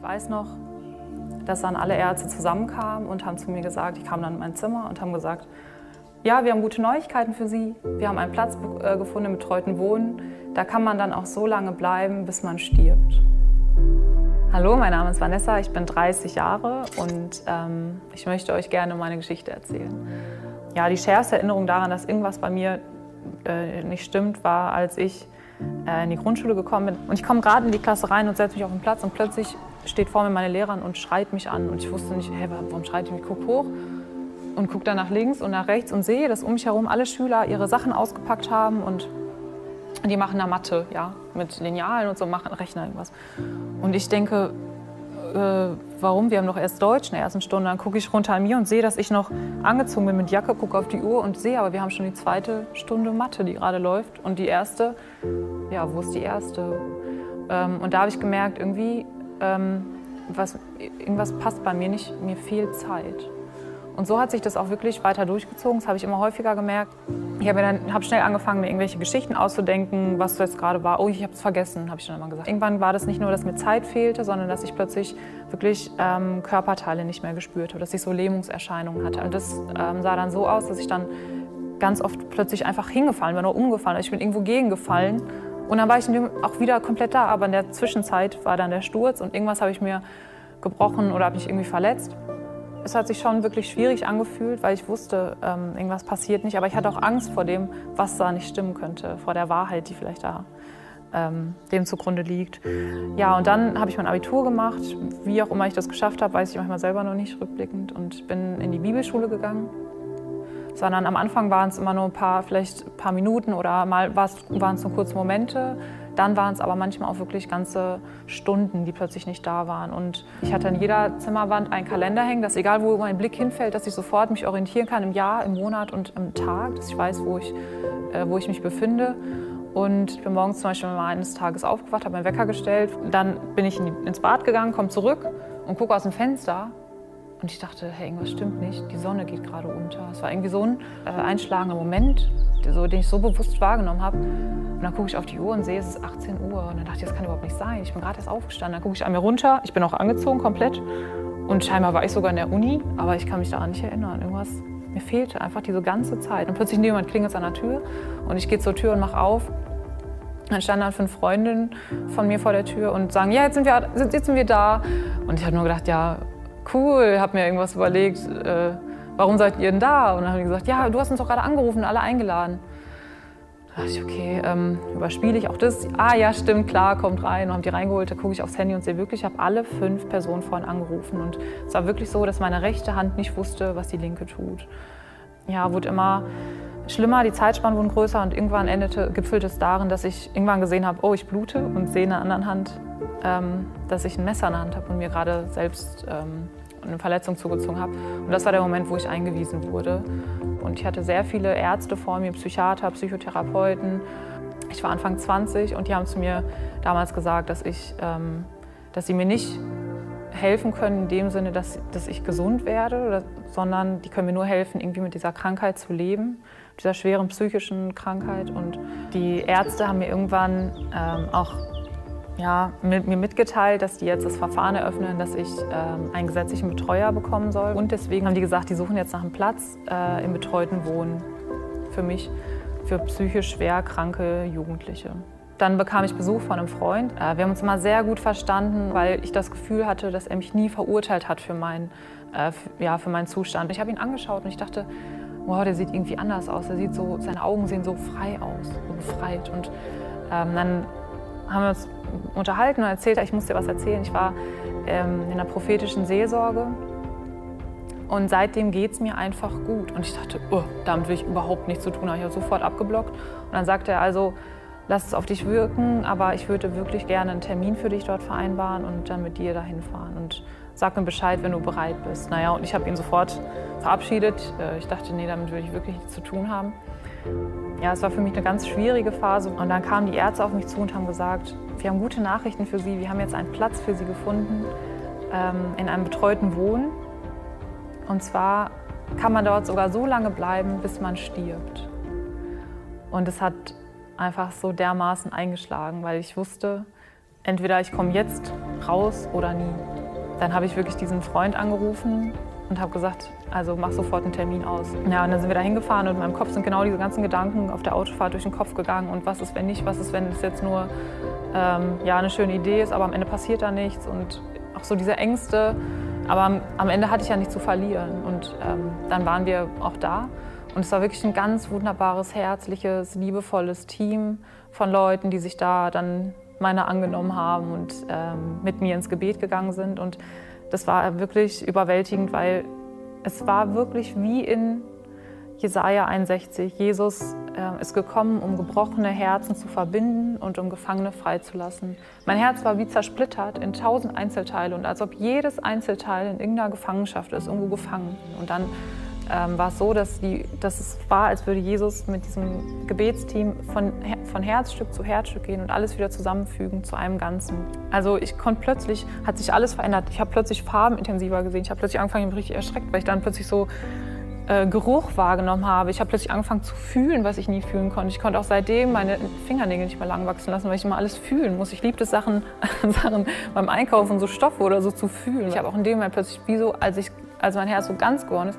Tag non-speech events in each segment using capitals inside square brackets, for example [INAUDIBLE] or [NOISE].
Ich weiß noch, dass dann alle Ärzte zusammenkamen und haben zu mir gesagt, die kamen dann in mein Zimmer und haben gesagt, ja, wir haben gute Neuigkeiten für Sie. Wir haben einen Platz äh, gefunden im betreuten Wohnen. Da kann man dann auch so lange bleiben, bis man stirbt. Hallo, mein Name ist Vanessa, ich bin 30 Jahre und ähm, ich möchte euch gerne meine Geschichte erzählen. Ja, die schärfste Erinnerung daran, dass irgendwas bei mir äh, nicht stimmt, war, als ich äh, in die Grundschule gekommen bin. Und ich komme gerade in die Klasse rein und setze mich auf den Platz und plötzlich steht vor mir meine Lehrerin und schreit mich an. Und ich wusste nicht, hey, warum schreit die mich? Ich gucke hoch und gucke dann nach links und nach rechts und sehe, dass um mich herum alle Schüler ihre Sachen ausgepackt haben und die machen da Mathe, ja, mit Linealen und so, machen Rechner irgendwas. Und ich denke, äh, warum? Wir haben doch erst Deutsch in der ersten Stunde. Dann gucke ich runter an mir und sehe, dass ich noch angezogen bin mit Jacke, gucke auf die Uhr und sehe, aber wir haben schon die zweite Stunde Mathe, die gerade läuft. Und die erste, ja, wo ist die erste? Ähm, und da habe ich gemerkt, irgendwie, ähm, was, irgendwas passt bei mir nicht, mir fehlt Zeit. Und so hat sich das auch wirklich weiter durchgezogen. Das habe ich immer häufiger gemerkt. Ich habe dann hab schnell angefangen, mir irgendwelche Geschichten auszudenken, was jetzt gerade war. Oh, ich habe es vergessen, habe ich dann immer gesagt. Irgendwann war das nicht nur, dass mir Zeit fehlte, sondern dass ich plötzlich wirklich ähm, Körperteile nicht mehr gespürt habe, dass ich so Lähmungserscheinungen hatte. Und das ähm, sah dann so aus, dass ich dann ganz oft plötzlich einfach hingefallen bin oder umgefallen. Also ich bin irgendwo gegengefallen und dann war ich auch wieder komplett da. Aber in der Zwischenzeit war dann der Sturz und irgendwas habe ich mir gebrochen oder habe mich irgendwie verletzt. Es hat sich schon wirklich schwierig angefühlt, weil ich wusste, ähm, irgendwas passiert nicht. Aber ich hatte auch Angst vor dem, was da nicht stimmen könnte, vor der Wahrheit, die vielleicht da ähm, dem zugrunde liegt. Ja, und dann habe ich mein Abitur gemacht. Wie auch immer ich das geschafft habe, weiß ich manchmal selber noch nicht rückblickend. Und bin in die Bibelschule gegangen. Sondern am Anfang waren es immer nur ein paar, vielleicht ein paar Minuten oder mal waren es nur kurze Momente. Dann waren es aber manchmal auch wirklich ganze Stunden, die plötzlich nicht da waren. Und ich hatte an jeder Zimmerwand einen Kalender hängen, dass egal wo mein Blick hinfällt, dass ich sofort mich orientieren kann im Jahr, im Monat und im Tag, dass ich weiß, wo ich, äh, wo ich mich befinde. Und ich bin morgens zum Beispiel mal eines Tages aufgewacht, habe meinen Wecker gestellt. Dann bin ich ins Bad gegangen, komme zurück und gucke aus dem Fenster. Und ich dachte, hey, irgendwas stimmt nicht. Die Sonne geht gerade unter. Es war irgendwie so ein äh, einschlagender Moment, so, den ich so bewusst wahrgenommen habe. Und dann gucke ich auf die Uhr und sehe, es ist 18 Uhr. Und dann dachte ich, das kann überhaupt nicht sein. Ich bin gerade erst aufgestanden. Dann gucke ich an mir runter. Ich bin auch angezogen komplett. Und scheinbar war ich sogar in der Uni, aber ich kann mich daran nicht erinnern. Irgendwas, mir fehlte einfach diese ganze Zeit. Und plötzlich jemand klingelt an der Tür und ich gehe zur Tür und mache auf. Dann standen dann fünf Freundinnen von mir vor der Tür und sagen, ja, jetzt sind wir, jetzt sind wir da. Und ich habe nur gedacht, ja, cool, habe mir irgendwas überlegt, äh, warum seid ihr denn da? Und dann haben die gesagt, ja, du hast uns doch gerade angerufen, alle eingeladen. Da dachte ich, okay, ähm, überspiele ich auch das? Ah ja, stimmt, klar, kommt rein. Und haben die reingeholt, da gucke ich aufs Handy und sehe wirklich, ich habe alle fünf Personen vorhin angerufen. Und es war wirklich so, dass meine rechte Hand nicht wusste, was die linke tut. Ja, wurde immer schlimmer, die Zeitspannen wurden größer und irgendwann endete, gipfelte es darin, dass ich irgendwann gesehen habe, oh, ich blute und sehe in der anderen Hand, ähm, dass ich ein Messer in der Hand habe und mir gerade selbst ähm, eine Verletzung zugezogen habe. Und das war der Moment, wo ich eingewiesen wurde. Und ich hatte sehr viele Ärzte vor mir, Psychiater, Psychotherapeuten. Ich war Anfang 20 und die haben zu mir damals gesagt, dass, ich, ähm, dass sie mir nicht helfen können in dem Sinne, dass, dass ich gesund werde, sondern die können mir nur helfen, irgendwie mit dieser Krankheit zu leben, dieser schweren psychischen Krankheit. Und die Ärzte haben mir irgendwann ähm, auch ja, mit, mir mitgeteilt, dass die jetzt das Verfahren eröffnen, dass ich ähm, einen gesetzlichen Betreuer bekommen soll. Und deswegen haben die gesagt, die suchen jetzt nach einem Platz äh, im betreuten Wohnen für mich, für psychisch schwer kranke Jugendliche. Dann bekam ich Besuch von einem Freund. Äh, wir haben uns immer sehr gut verstanden, weil ich das Gefühl hatte, dass er mich nie verurteilt hat für, mein, äh, ja, für meinen Zustand. Ich habe ihn angeschaut und ich dachte, wow, der sieht irgendwie anders aus. Er sieht so, seine Augen sehen so frei aus, so befreit. Und ähm, dann haben wir uns unterhalten und erzählt, ich muss dir was erzählen. Ich war ähm, in einer prophetischen Seelsorge und seitdem geht es mir einfach gut. Und ich dachte, oh, damit will ich überhaupt nichts zu tun haben. Ich habe sofort abgeblockt. Und dann sagte er also, lass es auf dich wirken, aber ich würde wirklich gerne einen Termin für dich dort vereinbaren und dann mit dir dahin fahren. Und sag mir Bescheid, wenn du bereit bist. Naja, und ich habe ihn sofort verabschiedet. Äh, ich dachte, nee, damit will ich wirklich nichts zu tun haben. Ja, es war für mich eine ganz schwierige Phase. Und dann kamen die Ärzte auf mich zu und haben gesagt, wir haben gute Nachrichten für Sie. Wir haben jetzt einen Platz für Sie gefunden ähm, in einem betreuten Wohnen. Und zwar kann man dort sogar so lange bleiben, bis man stirbt. Und es hat einfach so dermaßen eingeschlagen, weil ich wusste, entweder ich komme jetzt raus oder nie. Dann habe ich wirklich diesen Freund angerufen und habe gesagt, also mach sofort einen Termin aus. Ja, und dann sind wir da hingefahren und in meinem Kopf sind genau diese ganzen Gedanken auf der Autofahrt durch den Kopf gegangen. Und was ist, wenn nicht? Was ist, wenn es jetzt nur ähm, ja, eine schöne Idee ist, aber am Ende passiert da nichts? Und auch so diese Ängste. Aber am, am Ende hatte ich ja nichts zu verlieren. Und ähm, dann waren wir auch da. Und es war wirklich ein ganz wunderbares, herzliches, liebevolles Team von Leuten, die sich da dann meiner angenommen haben und ähm, mit mir ins Gebet gegangen sind. Und das war wirklich überwältigend, weil es war wirklich wie in Jesaja 61. Jesus äh, ist gekommen, um gebrochene Herzen zu verbinden und um Gefangene freizulassen. Mein Herz war wie zersplittert in tausend Einzelteile und als ob jedes Einzelteil in irgendeiner Gefangenschaft ist, irgendwo gefangen. Und dann ähm, war es so, dass, die, dass es war, als würde Jesus mit diesem Gebetsteam von, von Herzstück zu Herzstück gehen und alles wieder zusammenfügen zu einem Ganzen. Also ich konnte plötzlich, hat sich alles verändert. Ich habe plötzlich Farben intensiver gesehen. Ich habe plötzlich angefangen, ich bin richtig erschreckt, weil ich dann plötzlich so äh, Geruch wahrgenommen habe. Ich habe plötzlich angefangen zu fühlen, was ich nie fühlen konnte. Ich konnte auch seitdem meine Fingernägel nicht mehr lang wachsen lassen, weil ich immer alles fühlen muss. Ich liebte Sachen, [LAUGHS] Sachen beim Einkaufen, so Stoffe oder so zu fühlen. Ich habe auch in dem Moment plötzlich, wie so, als, ich, als mein Herz so ganz geworden ist,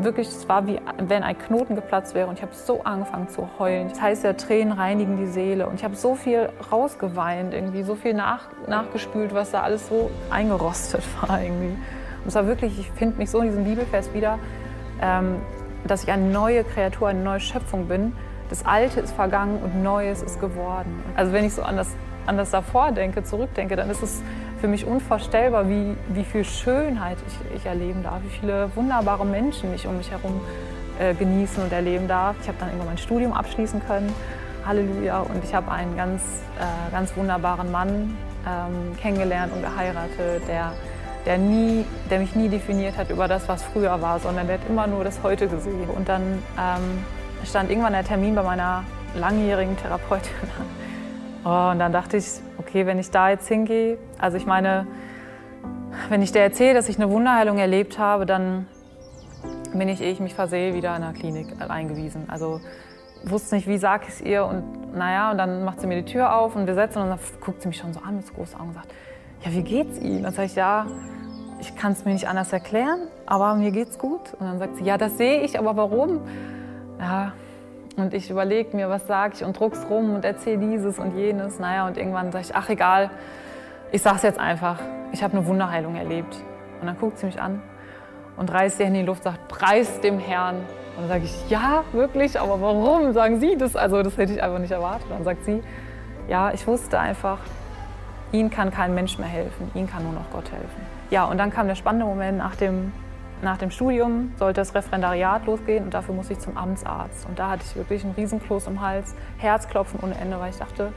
wirklich, es war wie wenn ein Knoten geplatzt wäre und ich habe so angefangen zu heulen. Das heißt ja, Tränen reinigen die Seele und ich habe so viel rausgeweint, irgendwie so viel nach, nachgespült, was da alles so eingerostet [LAUGHS] war irgendwie. Und es war wirklich, ich finde mich so in diesem Bibelfest wieder, ähm, dass ich eine neue Kreatur, eine neue Schöpfung bin. Das Alte ist vergangen und Neues ist geworden. Also wenn ich so an das, an das davor denke, zurückdenke, dann ist es für mich unvorstellbar, wie, wie viel Schönheit ich, ich erleben darf, wie viele wunderbare Menschen ich um mich herum äh, genießen und erleben darf. Ich habe dann irgendwann mein Studium abschließen können, Halleluja, und ich habe einen ganz, äh, ganz wunderbaren Mann ähm, kennengelernt und geheiratet, der, der, nie, der mich nie definiert hat über das, was früher war, sondern der hat immer nur das Heute gesehen. Und dann ähm, stand irgendwann der Termin bei meiner langjährigen Therapeutin an. Oh, und dann dachte ich, okay, wenn ich da jetzt hingehe, also ich meine, wenn ich dir erzähle, dass ich eine Wunderheilung erlebt habe, dann bin ich, ehe ich mich versehe, wieder in der Klinik eingewiesen. Also wusste nicht, wie sag ich es ihr und naja, und dann macht sie mir die Tür auf und wir setzen und dann guckt sie mich schon so an mit so großen Augen und sagt, ja, wie geht's Ihnen? Dann sage ich, ja, ich kann es mir nicht anders erklären, aber mir geht's gut. Und dann sagt sie, ja, das sehe ich, aber warum? Ja, und ich überlege mir, was sage ich und druck's rum und erzähle dieses und jenes. Naja, und irgendwann sage ich, ach egal, ich sag's jetzt einfach. Ich habe eine Wunderheilung erlebt. Und dann guckt sie mich an und reißt Hände in die Luft sagt, preis dem Herrn. Und dann sage ich, ja, wirklich, aber warum sagen Sie das? Also das hätte ich einfach nicht erwartet. Und dann sagt sie, ja, ich wusste einfach, Ihnen kann kein Mensch mehr helfen, Ihnen kann nur noch Gott helfen. Ja, und dann kam der spannende Moment nach dem nach dem Studium sollte das Referendariat losgehen und dafür musste ich zum Amtsarzt. Und da hatte ich wirklich einen Riesenkloß im Hals, Herzklopfen ohne Ende, weil ich dachte,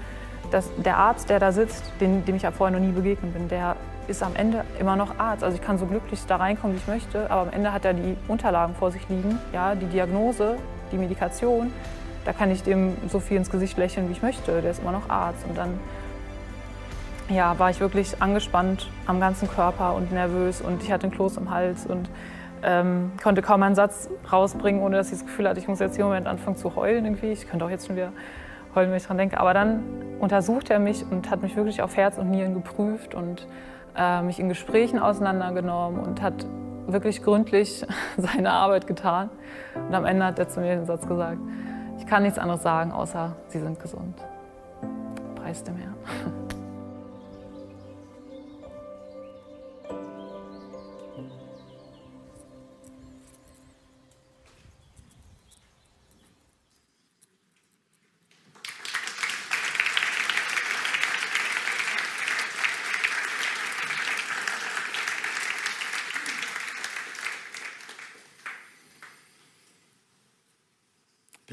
dass der Arzt, der da sitzt, den, dem ich ja vorher noch nie begegnet bin, der ist am Ende immer noch Arzt. Also ich kann so glücklich da reinkommen, wie ich möchte, aber am Ende hat er die Unterlagen vor sich liegen, ja, die Diagnose, die Medikation. Da kann ich dem so viel ins Gesicht lächeln, wie ich möchte. Der ist immer noch Arzt. Und dann ja, war ich wirklich angespannt am ganzen Körper und nervös und ich hatte einen Kloß im Hals und ähm, konnte kaum einen Satz rausbringen, ohne dass ich das Gefühl hatte, ich muss jetzt im Moment anfangen zu heulen irgendwie. Ich könnte auch jetzt schon wieder heulen, wenn ich dran denke. Aber dann untersucht er mich und hat mich wirklich auf Herz und Nieren geprüft und äh, mich in Gesprächen auseinandergenommen und hat wirklich gründlich [LAUGHS] seine Arbeit getan. Und am Ende hat er zu mir den Satz gesagt, ich kann nichts anderes sagen, außer Sie sind gesund. Preis dem Herrn. [LAUGHS]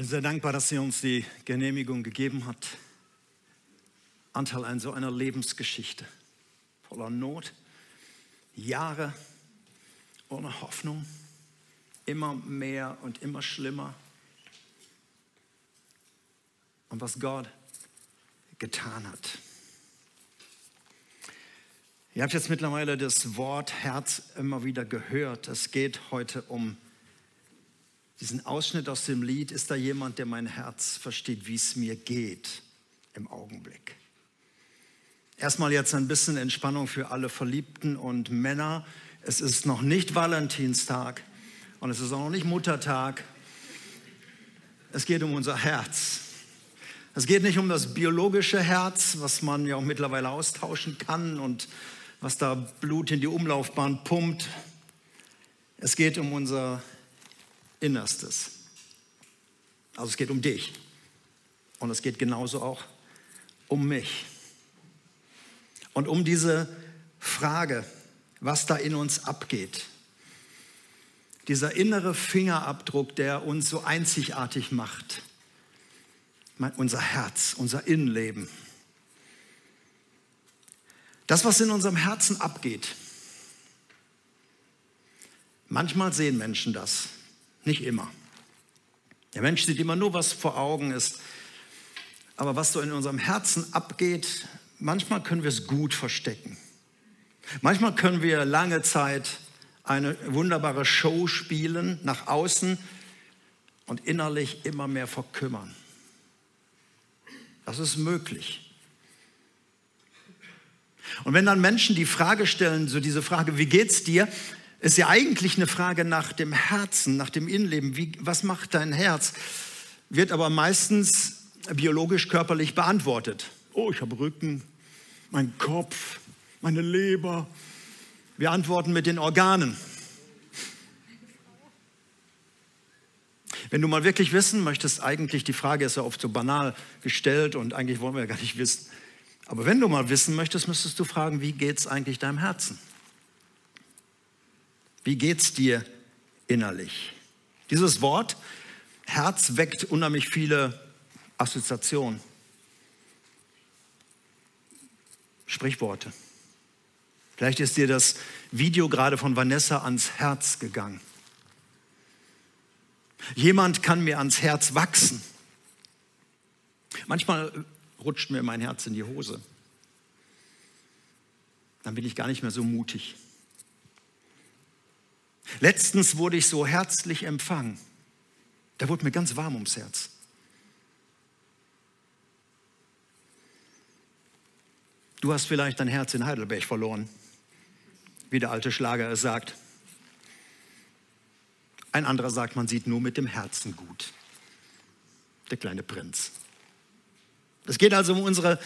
bin sehr dankbar, dass sie uns die Genehmigung gegeben hat. Anteil an so einer Lebensgeschichte voller Not, Jahre ohne Hoffnung, immer mehr und immer schlimmer. Und was Gott getan hat. Ihr habt jetzt mittlerweile das Wort Herz immer wieder gehört. Es geht heute um diesen Ausschnitt aus dem Lied, ist da jemand, der mein Herz versteht, wie es mir geht im Augenblick. Erstmal jetzt ein bisschen Entspannung für alle Verliebten und Männer. Es ist noch nicht Valentinstag und es ist auch noch nicht Muttertag. Es geht um unser Herz. Es geht nicht um das biologische Herz, was man ja auch mittlerweile austauschen kann und was da Blut in die Umlaufbahn pumpt. Es geht um unser Innerstes. Also es geht um dich. Und es geht genauso auch um mich. Und um diese Frage, was da in uns abgeht. Dieser innere Fingerabdruck, der uns so einzigartig macht. Unser Herz, unser Innenleben. Das, was in unserem Herzen abgeht. Manchmal sehen Menschen das, nicht immer. Der Mensch sieht immer nur, was vor Augen ist. Aber was so in unserem Herzen abgeht, manchmal können wir es gut verstecken. Manchmal können wir lange Zeit eine wunderbare Show spielen, nach außen und innerlich immer mehr verkümmern. Das ist möglich. Und wenn dann Menschen die Frage stellen, so diese Frage, wie geht's dir, ist ja eigentlich eine Frage nach dem Herzen, nach dem Innenleben. Wie, was macht dein Herz? Wird aber meistens biologisch körperlich beantwortet. Oh, ich habe Rücken, mein Kopf, meine Leber. Wir antworten mit den Organen. Wenn du mal wirklich wissen möchtest, eigentlich die Frage ist ja oft so banal gestellt und eigentlich wollen wir ja gar nicht wissen. Aber wenn du mal wissen möchtest, müsstest du fragen, wie geht es eigentlich deinem Herzen? Wie geht es dir innerlich? Dieses Wort Herz weckt unheimlich viele Assoziationen. Sprichworte. Vielleicht ist dir das Video gerade von Vanessa ans Herz gegangen. Jemand kann mir ans Herz wachsen. Manchmal rutscht mir mein Herz in die Hose. Dann bin ich gar nicht mehr so mutig. Letztens wurde ich so herzlich empfangen. Da wurde mir ganz warm ums Herz. Du hast vielleicht dein Herz in Heidelberg verloren, wie der alte Schlager es sagt. Ein anderer sagt, man sieht nur mit dem Herzen gut. Der kleine Prinz. Es geht also um unsere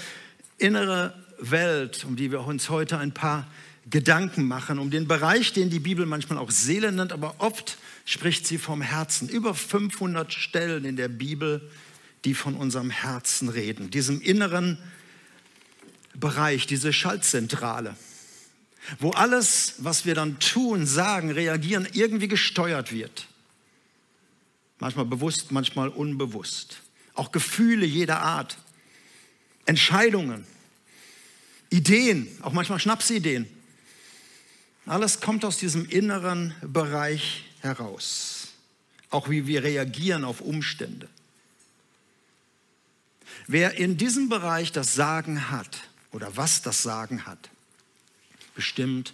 innere Welt, um die wir uns heute ein paar Gedanken machen, um den Bereich, den die Bibel manchmal auch Seele nennt, aber oft spricht sie vom Herzen. Über 500 Stellen in der Bibel, die von unserem Herzen reden, diesem inneren Bereich, diese Schaltzentrale, wo alles, was wir dann tun, sagen, reagieren, irgendwie gesteuert wird. Manchmal bewusst, manchmal unbewusst. Auch Gefühle jeder Art, Entscheidungen, Ideen, auch manchmal Schnapsideen. Alles kommt aus diesem inneren Bereich heraus. Auch wie wir reagieren auf Umstände. Wer in diesem Bereich das Sagen hat, oder was das Sagen hat, bestimmt,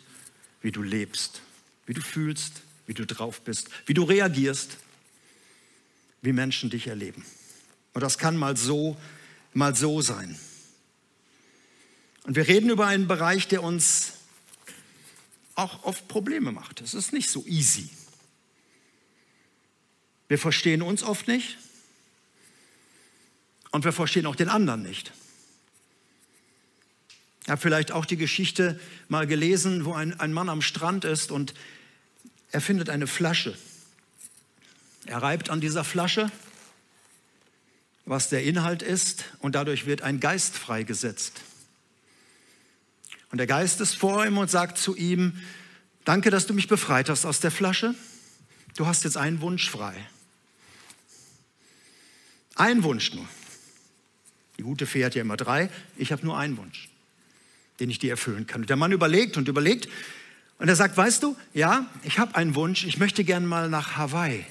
wie du lebst, wie du fühlst, wie du drauf bist, wie du reagierst, wie Menschen dich erleben. Und das kann mal so, mal so sein. Und wir reden über einen Bereich, der uns auch oft Probleme macht. Es ist nicht so easy. Wir verstehen uns oft nicht und wir verstehen auch den anderen nicht. Ich habe vielleicht auch die Geschichte mal gelesen, wo ein, ein Mann am Strand ist und er findet eine Flasche. Er reibt an dieser Flasche, was der Inhalt ist, und dadurch wird ein Geist freigesetzt. Und der Geist ist vor ihm und sagt zu ihm, danke, dass du mich befreit hast aus der Flasche. Du hast jetzt einen Wunsch frei. Ein Wunsch nur. Die gute Fee hat ja immer drei, ich habe nur einen Wunsch den ich dir erfüllen kann. Und der Mann überlegt und überlegt und er sagt, weißt du, ja, ich habe einen Wunsch, ich möchte gern mal nach Hawaii.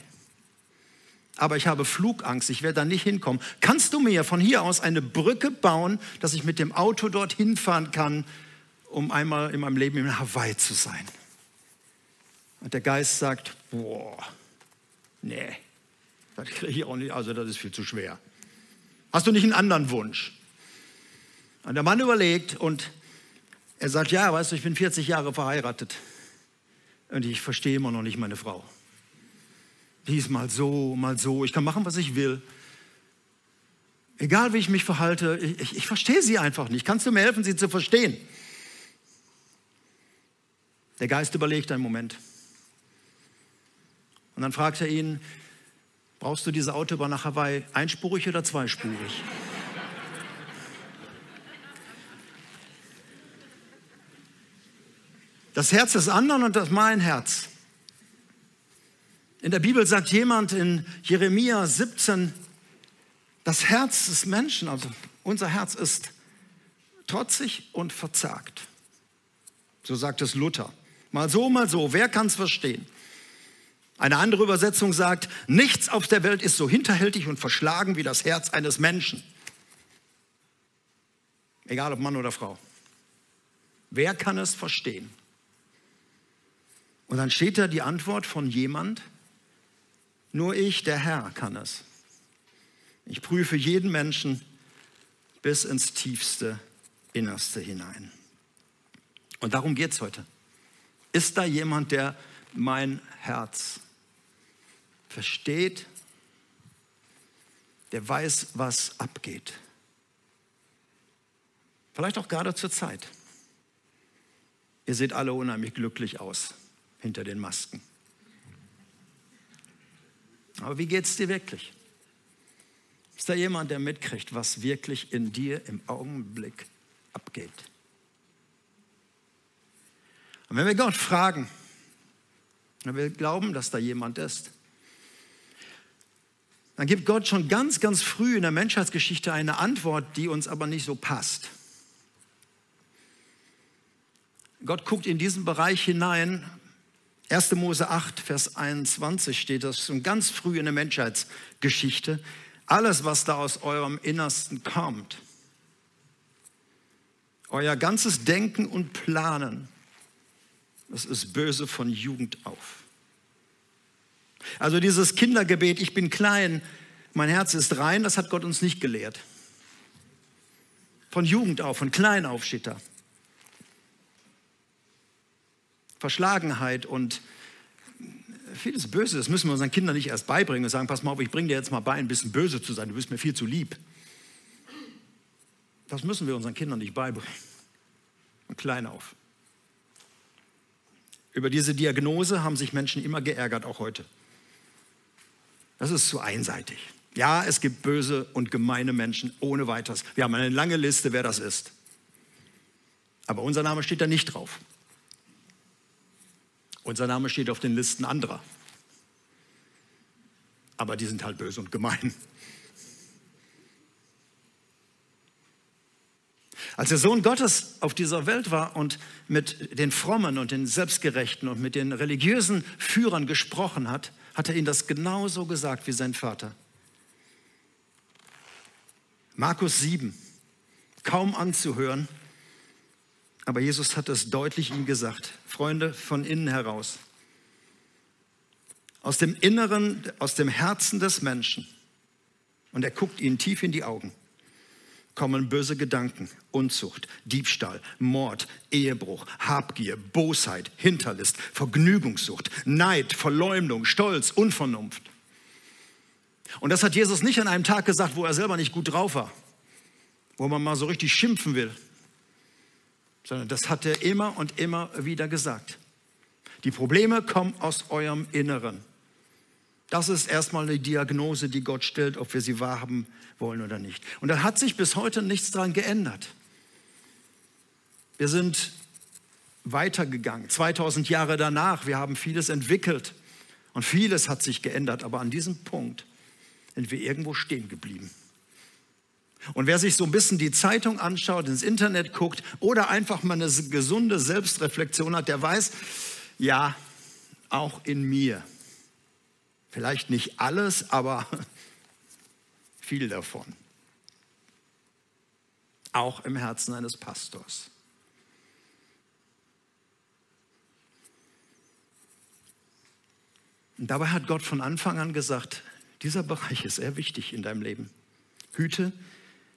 Aber ich habe Flugangst, ich werde da nicht hinkommen. Kannst du mir von hier aus eine Brücke bauen, dass ich mit dem Auto dorthin fahren kann, um einmal in meinem Leben in Hawaii zu sein? Und der Geist sagt, boah, nee, das kriege ich auch nicht, also das ist viel zu schwer. Hast du nicht einen anderen Wunsch? Und der Mann überlegt und Er sagt, ja, weißt du, ich bin 40 Jahre verheiratet und ich verstehe immer noch nicht meine Frau. Die ist mal so, mal so. Ich kann machen, was ich will. Egal wie ich mich verhalte, ich, ich, ich verstehe sie einfach nicht. Kannst du mir helfen, sie zu verstehen? Der Geist überlegt einen Moment. Und dann fragt er ihn, brauchst du diese Autobahn nach Hawaii einspurig oder zweispurig? Das Herz des anderen und das mein Herz. In der Bibel sagt jemand in Jeremia 17, das Herz des Menschen, also unser Herz ist trotzig und verzagt. So sagt es Luther. Mal so, mal so. Wer kann es verstehen? Eine andere Übersetzung sagt, nichts auf der Welt ist so hinterhältig und verschlagen wie das Herz eines Menschen. Egal ob Mann oder Frau. Wer kann es verstehen? Und dann steht da die Antwort von jemand, nur ich, der Herr, kann es. Ich prüfe jeden Menschen bis ins tiefste Innerste hinein. Und darum geht es heute. Ist da jemand, der mein Herz versteht, der weiß, was abgeht? Vielleicht auch gerade zur Zeit. Ihr seht alle unheimlich glücklich aus hinter den Masken. Aber wie geht es dir wirklich? Ist da jemand, der mitkriegt, was wirklich in dir im Augenblick abgeht? Und wenn wir Gott fragen, wenn wir glauben, dass da jemand ist, dann gibt Gott schon ganz, ganz früh in der Menschheitsgeschichte eine Antwort, die uns aber nicht so passt. Gott guckt in diesen Bereich hinein. 1. Mose 8, Vers 21 steht das schon ganz früh in der Menschheitsgeschichte. Alles, was da aus eurem Innersten kommt, euer ganzes Denken und Planen, das ist böse von Jugend auf. Also dieses Kindergebet, ich bin klein, mein Herz ist rein, das hat Gott uns nicht gelehrt. Von Jugend auf, von klein auf steht da. Verschlagenheit und vieles Böse, das müssen wir unseren Kindern nicht erst beibringen und sagen, pass mal auf, ich bringe dir jetzt mal bei, ein bisschen böse zu sein, du bist mir viel zu lieb. Das müssen wir unseren Kindern nicht beibringen. Von klein auf. Über diese Diagnose haben sich Menschen immer geärgert, auch heute. Das ist zu einseitig. Ja, es gibt böse und gemeine Menschen ohne weiteres. Wir haben eine lange Liste, wer das ist. Aber unser Name steht da nicht drauf. Unser Name steht auf den Listen anderer. Aber die sind halt böse und gemein. Als der Sohn Gottes auf dieser Welt war und mit den Frommen und den Selbstgerechten und mit den religiösen Führern gesprochen hat, hat er ihnen das genauso gesagt wie sein Vater. Markus 7, kaum anzuhören, aber Jesus hat es deutlich ihm gesagt. Freunde, von innen heraus. Aus dem Inneren, aus dem Herzen des Menschen. Und er guckt ihnen tief in die Augen kommen böse Gedanken, Unzucht, Diebstahl, Mord, Ehebruch, Habgier, Bosheit, Hinterlist, Vergnügungssucht, Neid, Verleumdung, Stolz, Unvernunft. Und das hat Jesus nicht an einem Tag gesagt, wo er selber nicht gut drauf war, wo man mal so richtig schimpfen will, sondern das hat er immer und immer wieder gesagt. Die Probleme kommen aus eurem Inneren. Das ist erstmal eine Diagnose, die Gott stellt, ob wir sie wahrhaben wollen oder nicht. Und da hat sich bis heute nichts daran geändert. Wir sind weitergegangen, 2000 Jahre danach. Wir haben vieles entwickelt und vieles hat sich geändert, aber an diesem Punkt sind wir irgendwo stehen geblieben. Und wer sich so ein bisschen die Zeitung anschaut, ins Internet guckt oder einfach mal eine gesunde Selbstreflexion hat, der weiß, ja, auch in mir Vielleicht nicht alles, aber [LAUGHS] viel davon. Auch im Herzen eines Pastors. Und dabei hat Gott von Anfang an gesagt, dieser Bereich ist sehr wichtig in deinem Leben. Hüte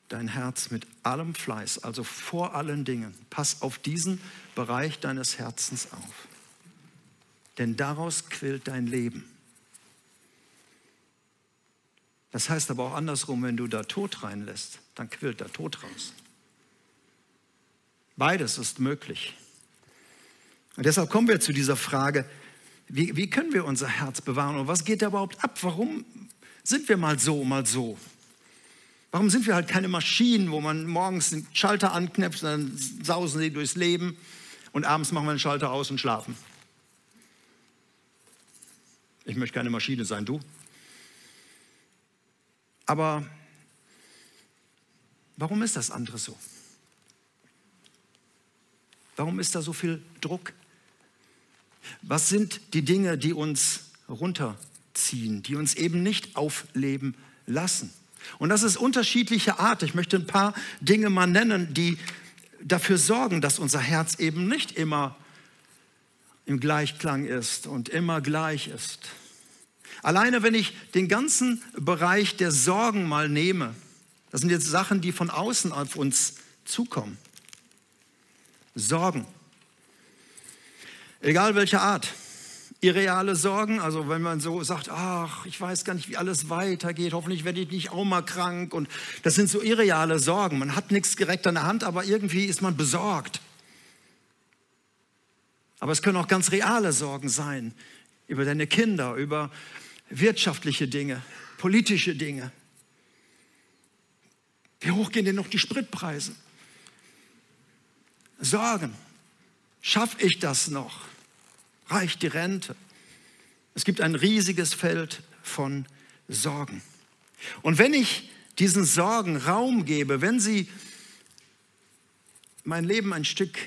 dein Herz mit allem Fleiß, also vor allen Dingen. Pass auf diesen Bereich deines Herzens auf. Denn daraus quillt dein Leben. Das heißt aber auch andersrum, wenn du da Tod reinlässt, dann quillt da Tod raus. Beides ist möglich. Und deshalb kommen wir zu dieser Frage, wie, wie können wir unser Herz bewahren und was geht da überhaupt ab? Warum sind wir mal so, mal so? Warum sind wir halt keine Maschinen, wo man morgens den Schalter anknipst, dann sausen sie durchs Leben und abends machen wir den Schalter aus und schlafen? Ich möchte keine Maschine sein, du? Aber warum ist das andere so? Warum ist da so viel Druck? Was sind die Dinge, die uns runterziehen, die uns eben nicht aufleben lassen? Und das ist unterschiedliche Art. Ich möchte ein paar Dinge mal nennen, die dafür sorgen, dass unser Herz eben nicht immer im Gleichklang ist und immer gleich ist. Alleine wenn ich den ganzen Bereich der Sorgen mal nehme, das sind jetzt Sachen, die von außen auf uns zukommen. Sorgen. Egal welcher Art. Irreale Sorgen, also wenn man so sagt, ach, ich weiß gar nicht, wie alles weitergeht, hoffentlich werde ich nicht auch mal krank. Und das sind so irreale Sorgen. Man hat nichts direkt an der Hand, aber irgendwie ist man besorgt. Aber es können auch ganz reale Sorgen sein über deine Kinder, über wirtschaftliche Dinge, politische Dinge. Wie hoch gehen denn noch die Spritpreise? Sorgen. Schaffe ich das noch? Reicht die Rente? Es gibt ein riesiges Feld von Sorgen. Und wenn ich diesen Sorgen Raum gebe, wenn sie mein Leben ein Stück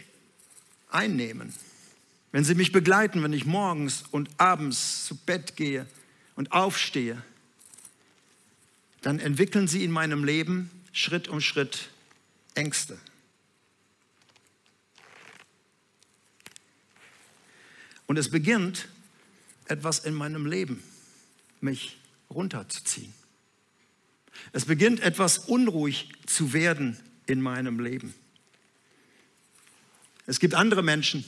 einnehmen, wenn sie mich begleiten, wenn ich morgens und abends zu Bett gehe und aufstehe, dann entwickeln sie in meinem Leben Schritt um Schritt Ängste. Und es beginnt etwas in meinem Leben, mich runterzuziehen. Es beginnt etwas unruhig zu werden in meinem Leben. Es gibt andere Menschen,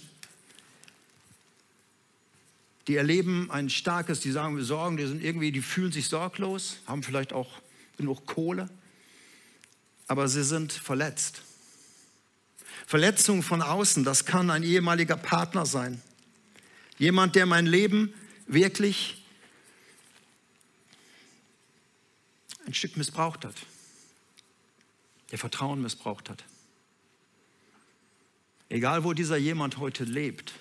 die erleben ein starkes, die sagen, wir sorgen, die sind irgendwie, die fühlen sich sorglos, haben vielleicht auch genug Kohle, aber sie sind verletzt. Verletzung von außen, das kann ein ehemaliger Partner sein, Jemand, der mein Leben wirklich ein Stück missbraucht hat, der Vertrauen missbraucht hat. Egal, wo dieser jemand heute lebt,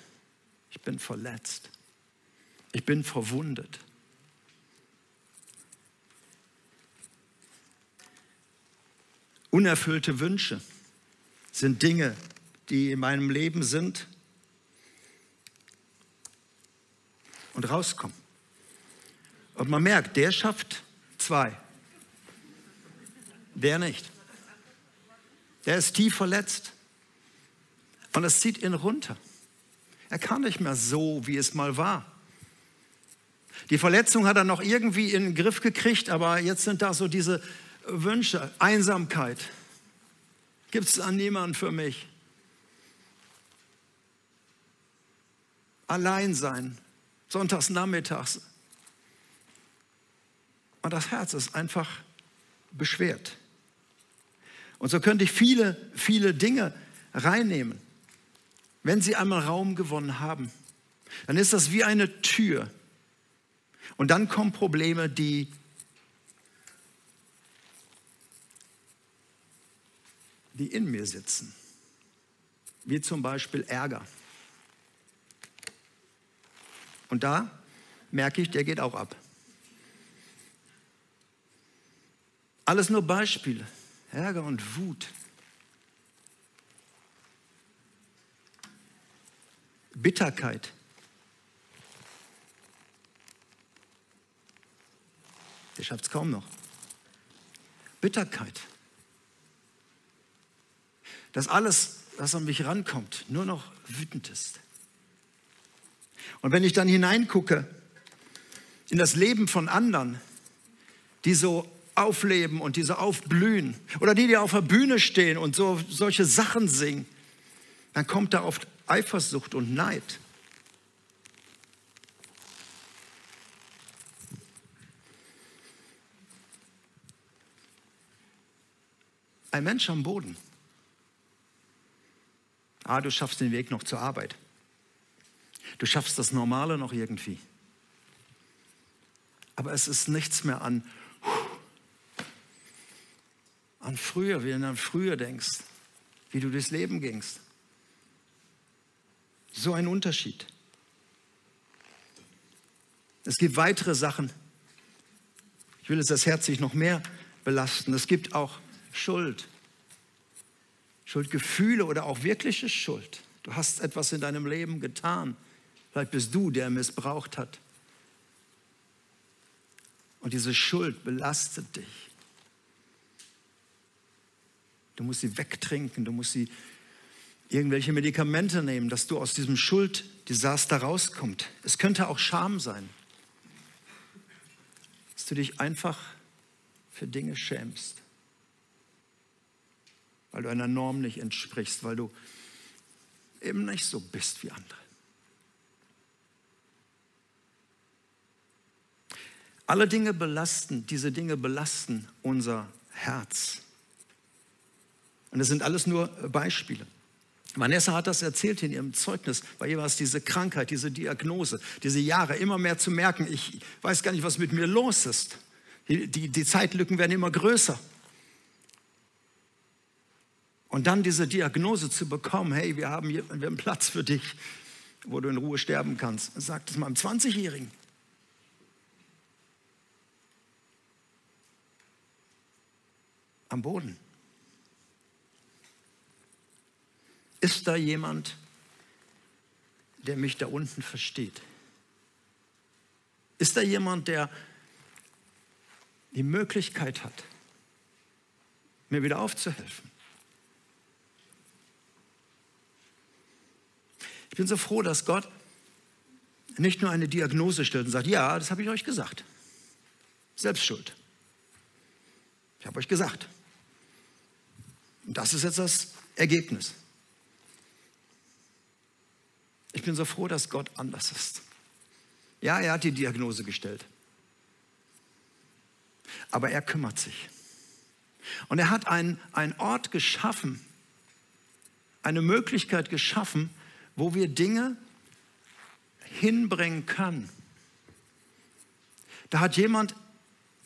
ich bin verletzt. Ich bin verwundet. Unerfüllte Wünsche sind Dinge, die in meinem Leben sind, und rauskommen. Und man merkt, der schafft zwei. Der nicht. Der ist tief verletzt. Und es zieht ihn runter. Er kann nicht mehr so, wie es mal war. Die Verletzung hat er noch irgendwie in den Griff gekriegt, aber jetzt sind da so diese Wünsche, Einsamkeit. Gibt es da niemanden für mich? Allein sein, sonntags nachmittags. Und das Herz ist einfach beschwert. Und so könnte ich viele, viele Dinge reinnehmen. Wenn sie einmal Raum gewonnen haben, dann ist das wie eine Tür. Und dann kommen Probleme, die die in mir sitzen, wie zum Beispiel Ärger. Und da merke ich, der geht auch ab. Alles nur Beispiele. Ärger und Wut. Bitterkeit. Der schafft es kaum noch. Bitterkeit. Dass alles, was an mich rankommt, nur noch wütend ist. Und wenn ich dann hineingucke in das Leben von anderen, die so aufleben und die so aufblühen. Oder die, die auf der Bühne stehen und so solche Sachen singen. Dann kommt da oft Eifersucht und Neid. Ein Mensch am Boden. Ah, du schaffst den Weg noch zur Arbeit. Du schaffst das Normale noch irgendwie. Aber es ist nichts mehr an, an früher, wie du an früher denkst, wie du durchs Leben gingst. So ein Unterschied. Es gibt weitere Sachen. Ich will jetzt das Herz nicht noch mehr belasten. Es gibt auch Schuld. Schuldgefühle oder auch wirkliche Schuld. Du hast etwas in deinem Leben getan. Vielleicht bist du, der missbraucht hat. Und diese Schuld belastet dich. Du musst sie wegtrinken, du musst sie irgendwelche Medikamente nehmen, dass du aus diesem Schulddesaster rauskommst. Es könnte auch Scham sein, dass du dich einfach für Dinge schämst weil du einer Norm nicht entsprichst, weil du eben nicht so bist wie andere. Alle Dinge belasten, diese Dinge belasten unser Herz. Und das sind alles nur Beispiele. Vanessa hat das erzählt in ihrem Zeugnis. Bei ihr war es diese Krankheit, diese Diagnose, diese Jahre, immer mehr zu merken, ich weiß gar nicht, was mit mir los ist. Die, die, die Zeitlücken werden immer größer. Und dann diese Diagnose zu bekommen, hey, wir haben hier wir haben Platz für dich, wo du in Ruhe sterben kannst. Sagt es mal einem 20-Jährigen. Am Boden. Ist da jemand, der mich da unten versteht? Ist da jemand, der die Möglichkeit hat, mir wieder aufzuhelfen? Ich bin so froh, dass Gott nicht nur eine Diagnose stellt und sagt, ja, das habe ich euch gesagt. Selbstschuld. Ich habe euch gesagt. Und das ist jetzt das Ergebnis. Ich bin so froh, dass Gott anders ist. Ja, er hat die Diagnose gestellt. Aber er kümmert sich. Und er hat einen, einen Ort geschaffen, eine Möglichkeit geschaffen, wo wir Dinge hinbringen können. Da hat jemand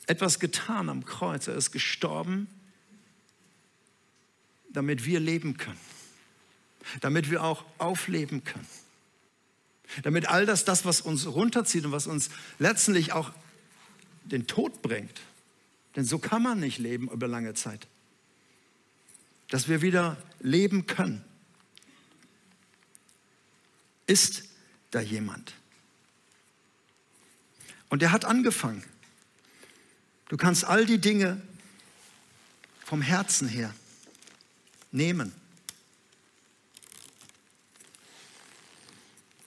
etwas getan am Kreuz. Er ist gestorben, damit wir leben können. Damit wir auch aufleben können. Damit all das, das, was uns runterzieht und was uns letztendlich auch den Tod bringt, denn so kann man nicht leben über lange Zeit, dass wir wieder leben können. Ist da jemand? Und er hat angefangen. Du kannst all die Dinge vom Herzen her nehmen.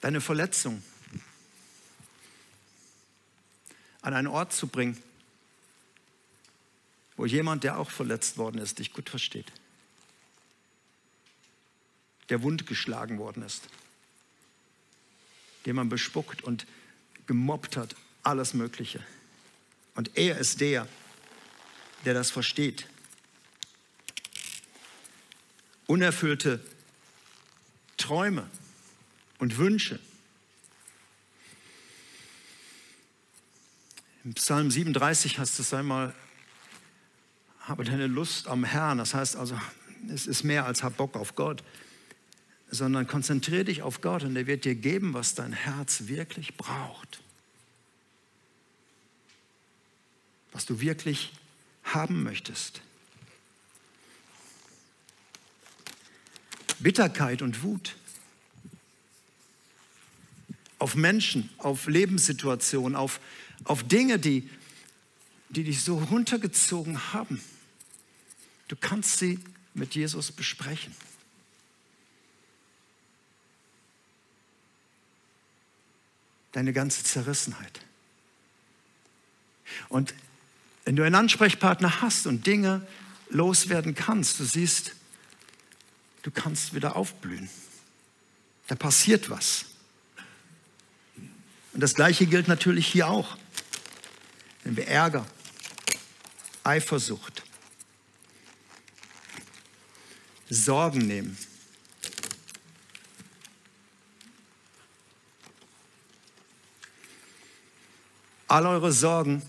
Deine Verletzung an einen Ort zu bringen, wo jemand, der auch verletzt worden ist, dich gut versteht, der wund geschlagen worden ist den man bespuckt und gemobbt hat, alles Mögliche. Und er ist der, der das versteht. Unerfüllte Träume und Wünsche. Im Psalm 37 heißt es einmal, habe deine Lust am Herrn. Das heißt also, es ist mehr als hab Bock auf Gott sondern konzentriere dich auf Gott und er wird dir geben, was dein Herz wirklich braucht. Was du wirklich haben möchtest. Bitterkeit und Wut auf Menschen, auf Lebenssituationen, auf, auf Dinge, die, die dich so runtergezogen haben. Du kannst sie mit Jesus besprechen. Deine ganze Zerrissenheit. Und Wenn du einen Ansprechpartner hast und Dinge loswerden kannst, du siehst, du kannst wieder aufblühen. Da passiert was. Und das Gleiche gilt natürlich hier auch. Wenn wir Ärger, Eifersucht, Sorgen nehmen, all eure Sorgen,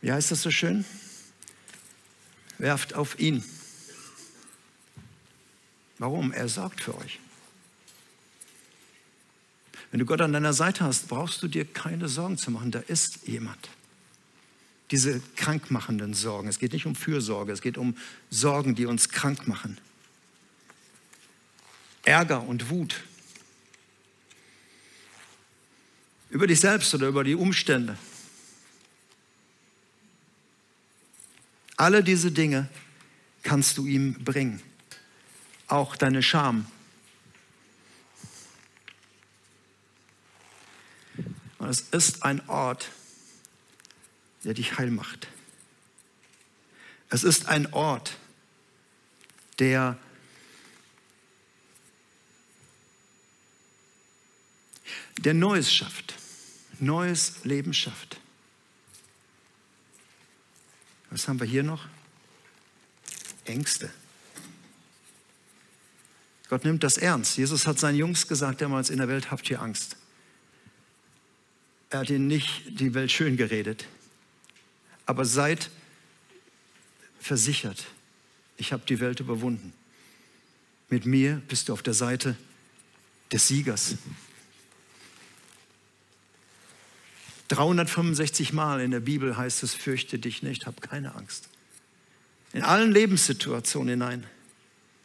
wie heißt das so schön? Werft auf ihn. Warum? Er sorgt für euch. Wenn du Gott an deiner Seite hast, brauchst du dir keine Sorgen zu machen. Da ist jemand. Diese krankmachenden Sorgen. Es geht nicht um Fürsorge, es geht um Sorgen, die uns krank machen. Ärger und Wut. Über dich selbst oder über die Umstände. Alle diese Dinge kannst du ihm bringen. Auch deine Scham. Und es ist ein Ort, der dich heil macht. Es ist ein Ort, der der Neues schafft, neues Leben schafft. Was haben wir hier noch? Ängste. Gott nimmt das ernst. Jesus hat seinen Jungs gesagt damals, in der Welt habt ihr Angst. Er hat ihnen nicht die Welt schön geredet, aber seid versichert, ich habe die Welt überwunden. Mit mir bist du auf der Seite des Siegers. 365 Mal in der Bibel heißt es, fürchte dich nicht, hab keine Angst. In allen Lebenssituationen hinein.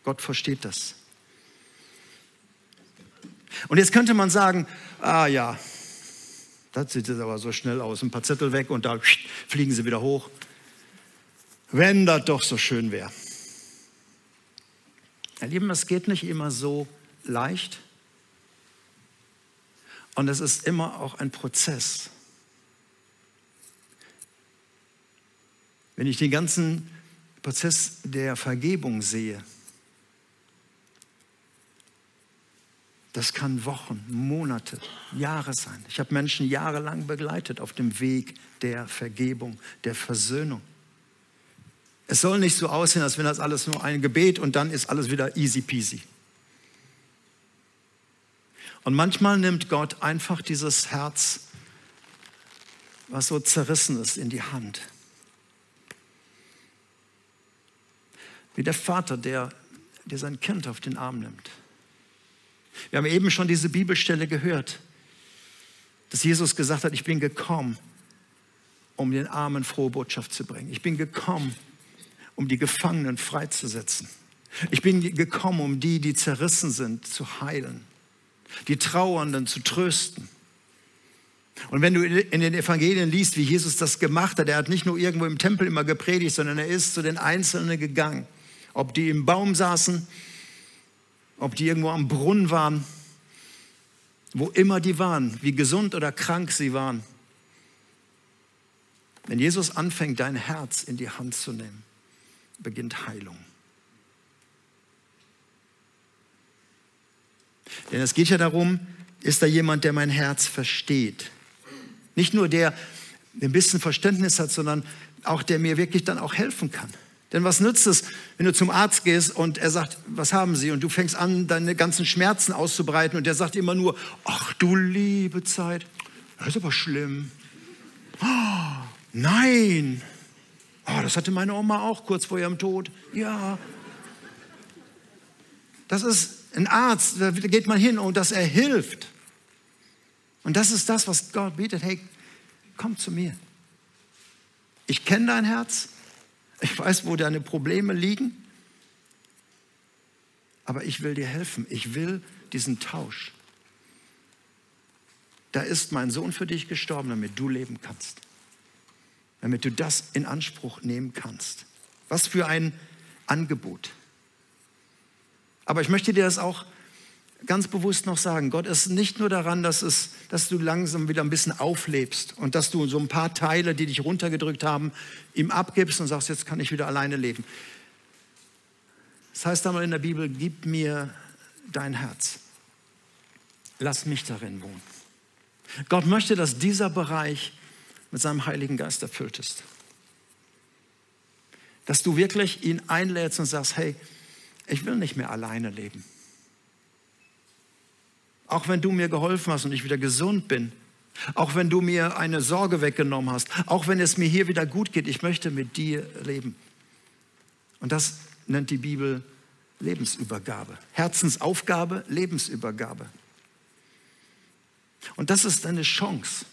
Gott versteht das. Und jetzt könnte man sagen, ah ja, das sieht jetzt aber so schnell aus, ein paar Zettel weg und da fliegen sie wieder hoch. Wenn das doch so schön wäre. Ihr Lieben, es geht nicht immer so leicht. Und es ist immer auch ein Prozess. Wenn ich den ganzen Prozess der Vergebung sehe, das kann Wochen, Monate, Jahre sein. Ich habe Menschen jahrelang begleitet auf dem Weg der Vergebung, der Versöhnung. Es soll nicht so aussehen, als wenn das alles nur ein Gebet und dann ist alles wieder easy peasy. Und manchmal nimmt Gott einfach dieses Herz, was so zerrissen ist, in die Hand Wie der Vater, der, der sein Kind auf den Arm nimmt. Wir haben eben schon diese Bibelstelle gehört, dass Jesus gesagt hat, ich bin gekommen, um den Armen frohe Botschaft zu bringen. Ich bin gekommen, um die Gefangenen freizusetzen. Ich bin gekommen, um die, die zerrissen sind, zu heilen, die Trauernden zu trösten. Und wenn du in den Evangelien liest, wie Jesus das gemacht hat, er hat nicht nur irgendwo im Tempel immer gepredigt, sondern er ist zu den Einzelnen gegangen ob die im Baum saßen, ob die irgendwo am Brunnen waren, wo immer die waren, wie gesund oder krank sie waren. Wenn Jesus anfängt, dein Herz in die Hand zu nehmen, beginnt Heilung. Denn es geht ja darum, ist da jemand, der mein Herz versteht? Nicht nur der, ein bisschen Verständnis hat, sondern auch der mir wirklich dann auch helfen kann. Denn was nützt es, wenn du zum Arzt gehst und er sagt, was haben Sie? Und du fängst an, deine ganzen Schmerzen auszubreiten und der sagt immer nur, ach du liebe Zeit, das ist aber schlimm. Oh, nein, oh, das hatte meine Oma auch kurz vor ihrem Tod. Ja. Das ist ein Arzt, da geht man hin und dass er hilft. Und das ist das, was Gott bietet. Hey, komm zu mir. Ich kenne dein Herz. Ich weiß, wo deine Probleme liegen. Aber ich will dir helfen. Ich will diesen Tausch. Da ist mein Sohn für dich gestorben, damit du leben kannst. Damit du das in Anspruch nehmen kannst. Was für ein Angebot. Aber ich möchte dir das auch ganz bewusst noch sagen, Gott ist nicht nur daran, dass, es, dass du langsam wieder ein bisschen auflebst und dass du so ein paar Teile, die dich runtergedrückt haben, ihm abgibst und sagst, jetzt kann ich wieder alleine leben. Das heißt einmal in der Bibel, gib mir dein Herz. Lass mich darin wohnen. Gott möchte, dass dieser Bereich mit seinem Heiligen Geist erfüllt ist. Dass du wirklich ihn einlädst und sagst, hey, ich will nicht mehr alleine leben. Auch wenn du mir geholfen hast und ich wieder gesund bin. Auch wenn du mir eine Sorge weggenommen hast. Auch wenn es mir hier wieder gut geht. Ich möchte mit dir leben. Und das nennt die Bibel Lebensübergabe. Herzensaufgabe, Lebensübergabe. Und das ist eine Chance.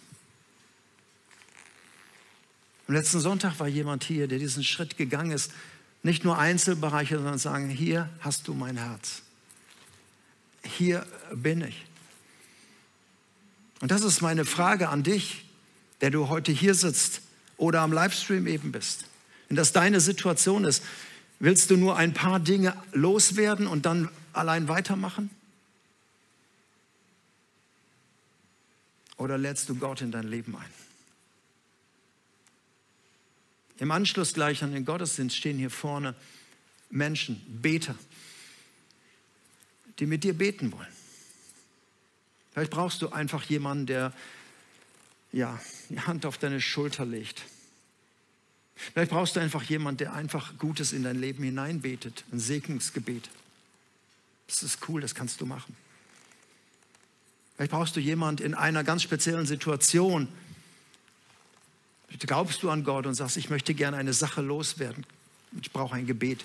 Am letzten Sonntag war jemand hier, der diesen Schritt gegangen ist. Nicht nur Einzelbereiche, sondern sagen, hier hast du mein Herz. Hier bin ich. Und das ist meine Frage an dich, der du heute hier sitzt oder am Livestream eben bist. Wenn das deine Situation ist, willst du nur ein paar Dinge loswerden und dann allein weitermachen? Oder lädst du Gott in dein Leben ein? Im Anschluss gleich an den Gottesdienst stehen hier vorne Menschen, Beter, die mit dir beten wollen. Vielleicht brauchst du einfach jemanden, der ja, die Hand auf deine Schulter legt. Vielleicht brauchst du einfach jemanden, der einfach Gutes in dein Leben hineinbetet, ein Segnungsgebet. Das ist cool, das kannst du machen. Vielleicht brauchst du jemanden in einer ganz speziellen Situation, glaubst du an Gott und sagst, ich möchte gerne eine Sache loswerden. Ich brauche ein Gebet.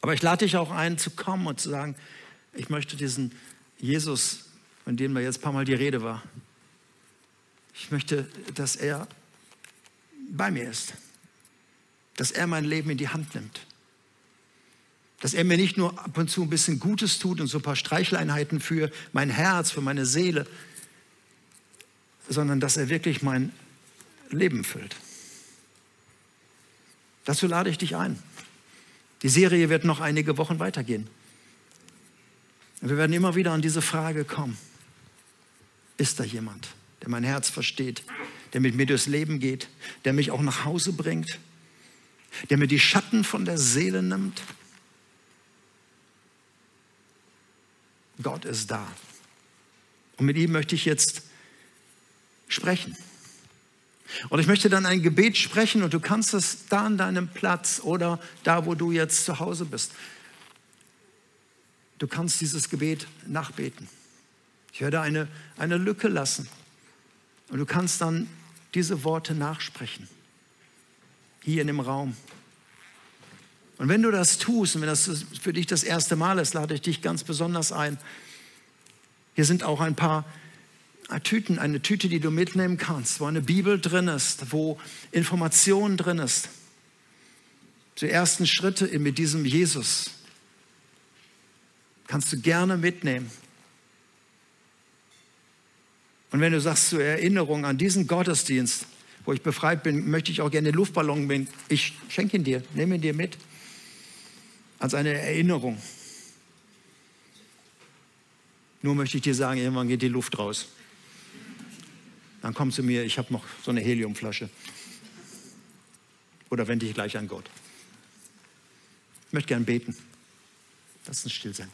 Aber ich lade dich auch ein, zu kommen und zu sagen, ich möchte diesen Jesus, von dem da jetzt ein paar Mal die Rede war, ich möchte, dass er bei mir ist, dass er mein Leben in die Hand nimmt, dass er mir nicht nur ab und zu ein bisschen Gutes tut und so ein paar Streicheleinheiten für mein Herz, für meine Seele, sondern dass er wirklich mein Leben füllt. Dazu lade ich dich ein. Die Serie wird noch einige Wochen weitergehen. Wir werden immer wieder an diese Frage kommen. Ist da jemand, der mein Herz versteht, der mit mir durchs Leben geht, der mich auch nach Hause bringt, der mir die Schatten von der Seele nimmt? Gott ist da. Und mit ihm möchte ich jetzt sprechen. Und ich möchte dann ein Gebet sprechen und du kannst es da an deinem Platz oder da, wo du jetzt zu Hause bist. Du kannst dieses Gebet nachbeten. Ich werde eine, eine Lücke lassen. Und du kannst dann diese Worte nachsprechen. Hier in dem Raum. Und wenn du das tust, und wenn das für dich das erste Mal ist, lade ich dich ganz besonders ein. Hier sind auch ein paar Tüten, eine Tüte, die du mitnehmen kannst, wo eine Bibel drin ist, wo Information drin ist. Die ersten Schritte mit diesem Jesus kannst du gerne mitnehmen. Und wenn du sagst zur Erinnerung an diesen Gottesdienst, wo ich befreit bin, möchte ich auch gerne den Luftballon bin. Ich schenke ihn dir, nehme ihn dir mit als eine Erinnerung. Nur möchte ich dir sagen, irgendwann geht die Luft raus. Dann komm zu mir, ich habe noch so eine Heliumflasche. Oder wende dich gleich an Gott. Ich möchte gern beten. Lass uns still sein.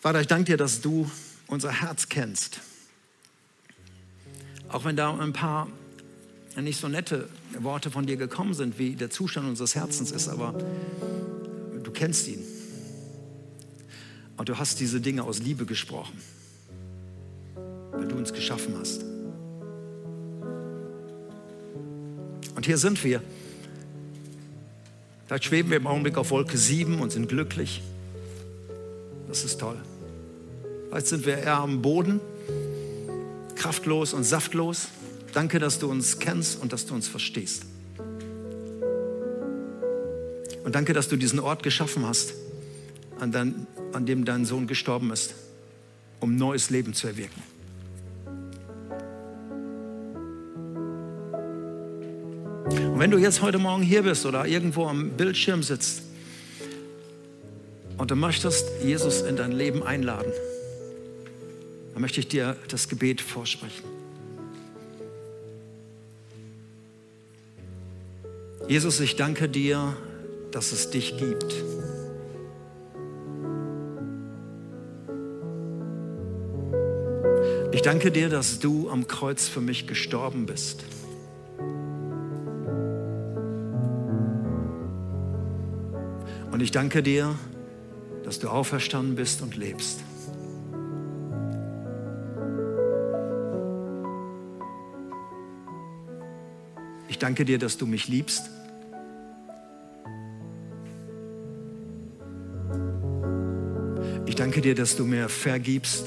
Vater, ich danke dir, dass du unser Herz kennst. Auch wenn da ein paar nicht so nette Worte von dir gekommen sind, wie der Zustand unseres Herzens ist, aber du kennst ihn. Und du hast diese Dinge aus Liebe gesprochen weil du uns geschaffen hast. Und hier sind wir. Vielleicht schweben wir im Augenblick auf Wolke 7 und sind glücklich. Das ist toll. Vielleicht sind wir eher am Boden, kraftlos und saftlos. Danke, dass du uns kennst und dass du uns verstehst. Und danke, dass du diesen Ort geschaffen hast, an, dein, an dem dein Sohn gestorben ist, um neues Leben zu erwirken. Und wenn du jetzt heute Morgen hier bist oder irgendwo am Bildschirm sitzt und du möchtest Jesus in dein Leben einladen, dann möchte ich dir das Gebet vorsprechen. Jesus, ich danke dir, dass es dich gibt. Ich danke dir, dass du am Kreuz für mich gestorben bist. Und ich danke dir, dass du auferstanden bist und lebst. Ich danke dir, dass du mich liebst. Ich danke dir, dass du mir vergibst.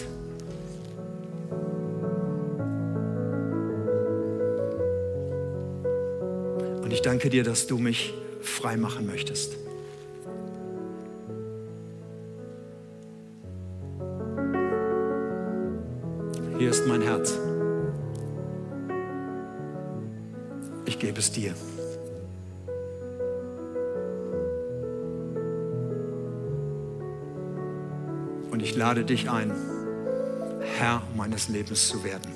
Und ich danke dir, dass du mich frei machen möchtest. Hier ist mein Herz. Ich gebe es dir. Und ich lade dich ein, Herr meines Lebens zu werden.